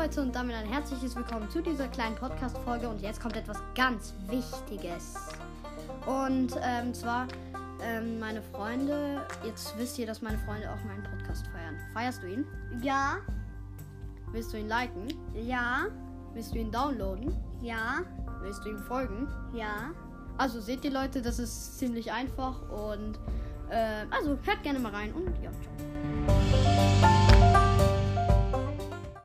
Leute und damit ein herzliches Willkommen zu dieser kleinen Podcast-Folge. Und jetzt kommt etwas ganz Wichtiges. Und ähm, zwar ähm, meine Freunde, jetzt wisst ihr, dass meine Freunde auch meinen Podcast feiern. Feierst du ihn? Ja, Willst du ihn liken? ja, Willst du ihn downloaden? ja, Willst du ihm folgen? ja. Also seht ihr Leute, das ist ziemlich einfach und äh, also hört gerne mal rein und ja, ciao.